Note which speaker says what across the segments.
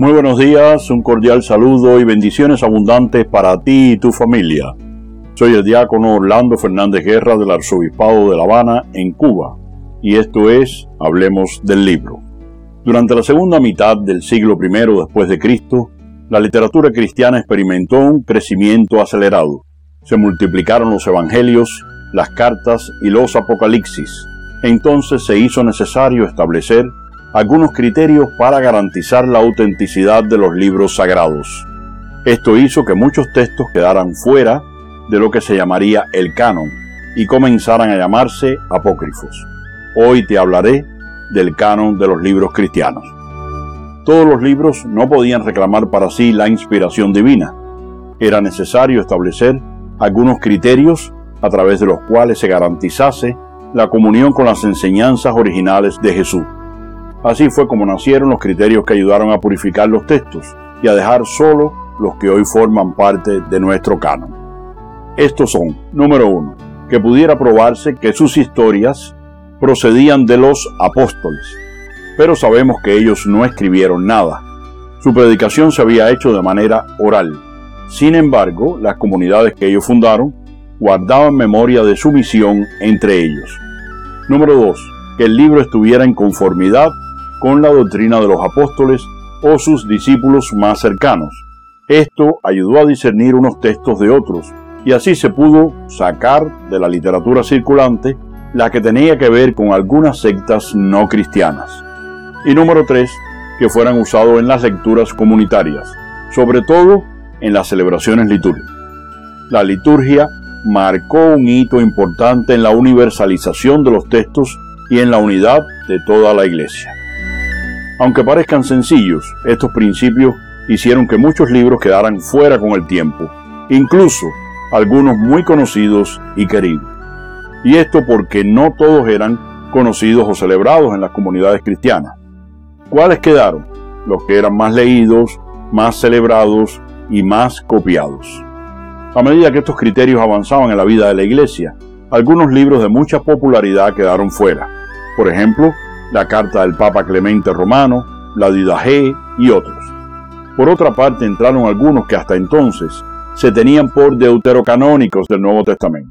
Speaker 1: Muy buenos días, un cordial saludo y bendiciones abundantes para ti y tu familia. Soy el diácono Orlando Fernández Guerra del Arzobispado de La Habana, en Cuba, y esto es Hablemos del libro. Durante la segunda mitad del siglo I después de Cristo, la literatura cristiana experimentó un crecimiento acelerado. Se multiplicaron los evangelios, las cartas y los apocalipsis. Entonces se hizo necesario establecer algunos criterios para garantizar la autenticidad de los libros sagrados. Esto hizo que muchos textos quedaran fuera de lo que se llamaría el canon y comenzaran a llamarse apócrifos. Hoy te hablaré del canon de los libros cristianos. Todos los libros no podían reclamar para sí la inspiración divina. Era necesario establecer algunos criterios a través de los cuales se garantizase la comunión con las enseñanzas originales de Jesús. Así fue como nacieron los criterios que ayudaron a purificar los textos y a dejar solo los que hoy forman parte de nuestro canon. Estos son, número uno, que pudiera probarse que sus historias procedían de los apóstoles, pero sabemos que ellos no escribieron nada. Su predicación se había hecho de manera oral. Sin embargo, las comunidades que ellos fundaron guardaban memoria de su misión entre ellos. Número 2. Que el libro estuviera en conformidad con la doctrina de los apóstoles o sus discípulos más cercanos. Esto ayudó a discernir unos textos de otros y así se pudo sacar de la literatura circulante la que tenía que ver con algunas sectas no cristianas. Y número 3, que fueran usados en las lecturas comunitarias, sobre todo en las celebraciones litúrgicas. La liturgia marcó un hito importante en la universalización de los textos y en la unidad de toda la iglesia. Aunque parezcan sencillos, estos principios hicieron que muchos libros quedaran fuera con el tiempo, incluso algunos muy conocidos y queridos. Y esto porque no todos eran conocidos o celebrados en las comunidades cristianas. ¿Cuáles quedaron? Los que eran más leídos, más celebrados y más copiados. A medida que estos criterios avanzaban en la vida de la iglesia, algunos libros de mucha popularidad quedaron fuera. Por ejemplo, la carta del Papa Clemente Romano, la Didaje y otros. Por otra parte, entraron algunos que hasta entonces se tenían por deuterocanónicos del Nuevo Testamento.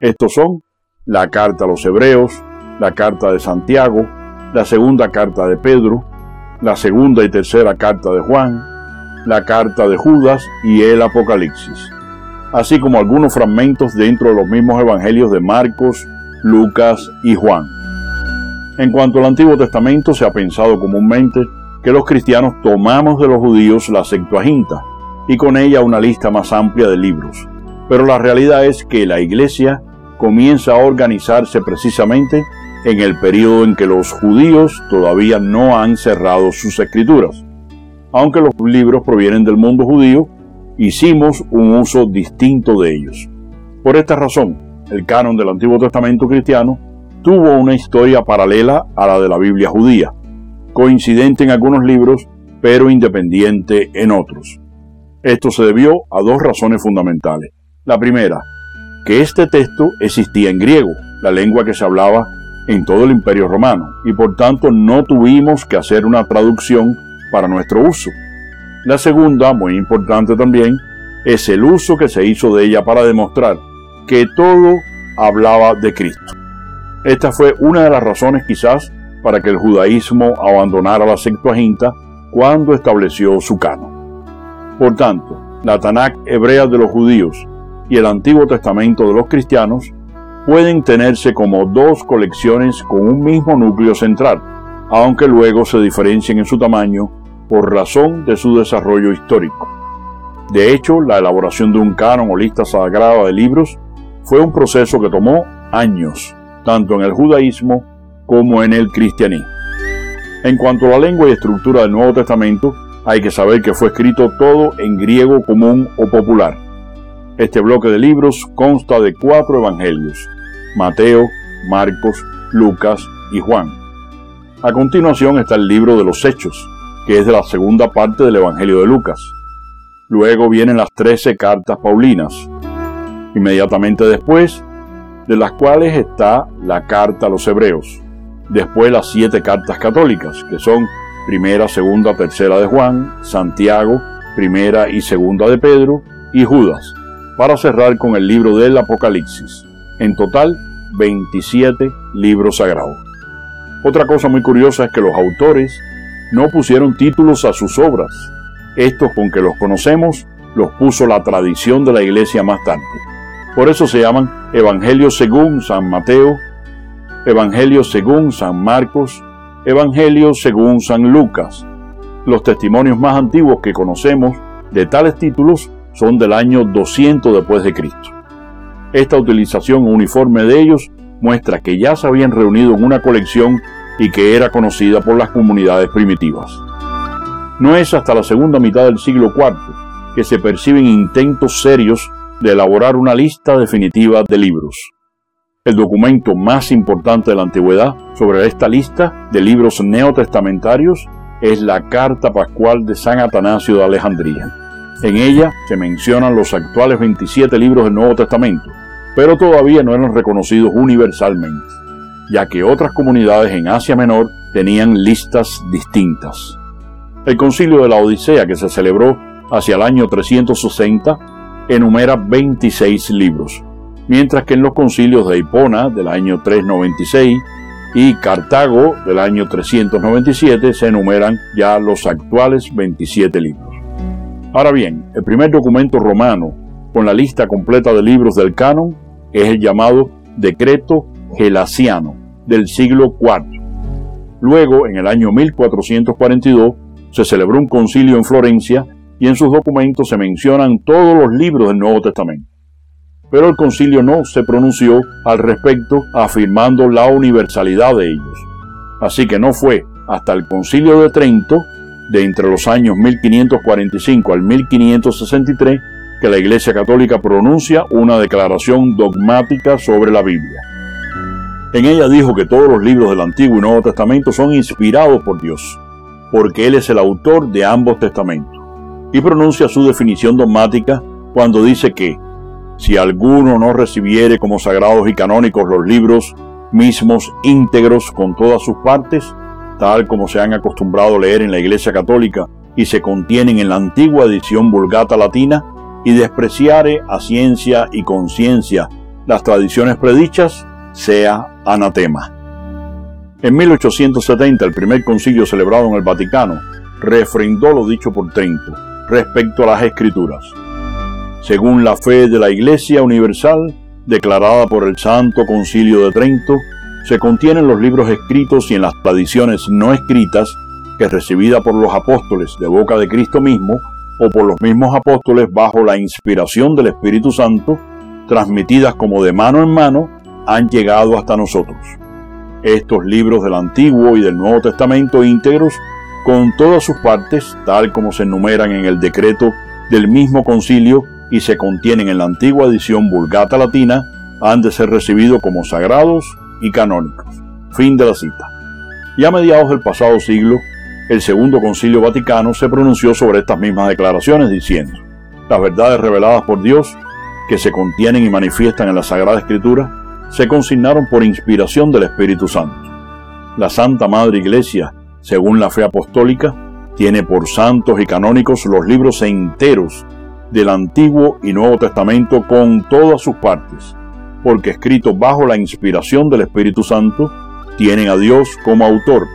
Speaker 1: Estos son la carta a los Hebreos, la carta de Santiago, la segunda carta de Pedro, la segunda y tercera carta de Juan, la carta de Judas y el Apocalipsis, así como algunos fragmentos dentro de los mismos evangelios de Marcos, Lucas y Juan. En cuanto al Antiguo Testamento, se ha pensado comúnmente que los cristianos tomamos de los judíos la Septuaginta y con ella una lista más amplia de libros. Pero la realidad es que la Iglesia comienza a organizarse precisamente en el periodo en que los judíos todavía no han cerrado sus escrituras. Aunque los libros provienen del mundo judío, hicimos un uso distinto de ellos. Por esta razón, el canon del Antiguo Testamento cristiano tuvo una historia paralela a la de la Biblia judía, coincidente en algunos libros, pero independiente en otros. Esto se debió a dos razones fundamentales. La primera, que este texto existía en griego, la lengua que se hablaba en todo el imperio romano, y por tanto no tuvimos que hacer una traducción para nuestro uso. La segunda, muy importante también, es el uso que se hizo de ella para demostrar que todo hablaba de Cristo. Esta fue una de las razones quizás para que el judaísmo abandonara la Septuaginta cuando estableció su canon. Por tanto, la Tanakh hebrea de los judíos y el Antiguo Testamento de los cristianos pueden tenerse como dos colecciones con un mismo núcleo central, aunque luego se diferencien en su tamaño por razón de su desarrollo histórico. De hecho, la elaboración de un canon o lista sagrada de libros fue un proceso que tomó años tanto en el judaísmo como en el cristianismo. En cuanto a la lengua y estructura del Nuevo Testamento, hay que saber que fue escrito todo en griego común o popular. Este bloque de libros consta de cuatro evangelios, Mateo, Marcos, Lucas y Juan. A continuación está el libro de los Hechos, que es de la segunda parte del Evangelio de Lucas. Luego vienen las trece cartas paulinas. Inmediatamente después de las cuales está la carta a los hebreos. Después las siete cartas católicas, que son primera, segunda, tercera de Juan, Santiago, primera y segunda de Pedro y Judas, para cerrar con el libro del Apocalipsis. En total, 27 libros sagrados. Otra cosa muy curiosa es que los autores no pusieron títulos a sus obras. Estos con que los conocemos los puso la tradición de la iglesia más tarde. Por eso se llaman Evangelio según San Mateo, Evangelio según San Marcos, Evangelio según San Lucas. Los testimonios más antiguos que conocemos de tales títulos son del año 200 después de Cristo. Esta utilización uniforme de ellos muestra que ya se habían reunido en una colección y que era conocida por las comunidades primitivas. No es hasta la segunda mitad del siglo IV que se perciben intentos serios de elaborar una lista definitiva de libros. El documento más importante de la antigüedad sobre esta lista de libros neotestamentarios es la Carta Pascual de San Atanasio de Alejandría. En ella se mencionan los actuales 27 libros del Nuevo Testamento, pero todavía no eran reconocidos universalmente, ya que otras comunidades en Asia Menor tenían listas distintas. El concilio de la Odisea, que se celebró hacia el año 360, enumera 26 libros, mientras que en los concilios de Hipona del año 396 y Cartago del año 397 se enumeran ya los actuales 27 libros. Ahora bien, el primer documento romano con la lista completa de libros del canon es el llamado Decreto Gelasiano del siglo IV. Luego, en el año 1442, se celebró un concilio en Florencia y en sus documentos se mencionan todos los libros del Nuevo Testamento. Pero el concilio no se pronunció al respecto afirmando la universalidad de ellos. Así que no fue hasta el concilio de Trento, de entre los años 1545 al 1563, que la Iglesia Católica pronuncia una declaración dogmática sobre la Biblia. En ella dijo que todos los libros del Antiguo y Nuevo Testamento son inspirados por Dios, porque Él es el autor de ambos testamentos y pronuncia su definición dogmática cuando dice que si alguno no recibiere como sagrados y canónicos los libros mismos íntegros con todas sus partes, tal como se han acostumbrado a leer en la Iglesia Católica y se contienen en la antigua edición vulgata latina, y despreciare a ciencia y conciencia las tradiciones predichas, sea anatema. En 1870, el primer concilio celebrado en el Vaticano refrendó lo dicho por Trento respecto a las escrituras. Según la fe de la Iglesia Universal, declarada por el Santo Concilio de Trento, se contienen los libros escritos y en las tradiciones no escritas que recibida por los apóstoles de boca de Cristo mismo o por los mismos apóstoles bajo la inspiración del Espíritu Santo, transmitidas como de mano en mano, han llegado hasta nosotros. Estos libros del Antiguo y del Nuevo Testamento íntegros con todas sus partes, tal como se enumeran en el decreto del mismo concilio y se contienen en la antigua edición vulgata latina, han de ser recibidos como sagrados y canónicos. Fin de la cita. Y a mediados del pasado siglo, el Segundo Concilio Vaticano se pronunció sobre estas mismas declaraciones diciendo, las verdades reveladas por Dios, que se contienen y manifiestan en la Sagrada Escritura, se consignaron por inspiración del Espíritu Santo. La Santa Madre Iglesia según la fe apostólica, tiene por santos y canónicos los libros enteros del Antiguo y Nuevo Testamento con todas sus partes, porque escritos bajo la inspiración del Espíritu Santo, tienen a Dios como autor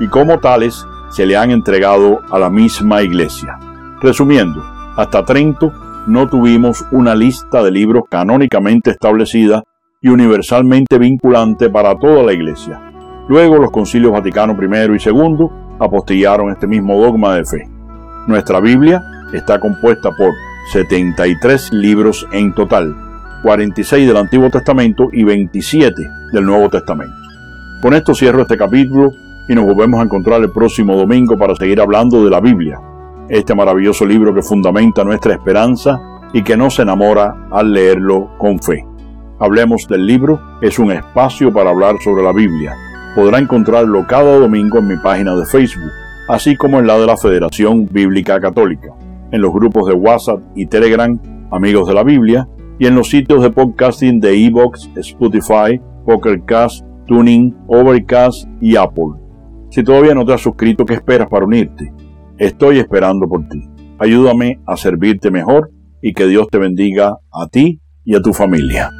Speaker 1: y como tales se le han entregado a la misma iglesia. Resumiendo, hasta Trento no tuvimos una lista de libros canónicamente establecida y universalmente vinculante para toda la iglesia Luego los concilios Vaticano I y II apostillaron este mismo dogma de fe. Nuestra Biblia está compuesta por 73 libros en total, 46 del Antiguo Testamento y 27 del Nuevo Testamento. Con esto cierro este capítulo y nos volvemos a encontrar el próximo domingo para seguir hablando de la Biblia, este maravilloso libro que fundamenta nuestra esperanza y que nos enamora al leerlo con fe. Hablemos del libro es un espacio para hablar sobre la Biblia podrá encontrarlo cada domingo en mi página de Facebook, así como en la de la Federación Bíblica Católica, en los grupos de WhatsApp y Telegram Amigos de la Biblia y en los sitios de podcasting de Evox, Spotify, Pokercast, Tuning, Overcast y Apple. Si todavía no te has suscrito, ¿qué esperas para unirte? Estoy esperando por ti. Ayúdame a servirte mejor y que Dios te bendiga a ti y a tu familia.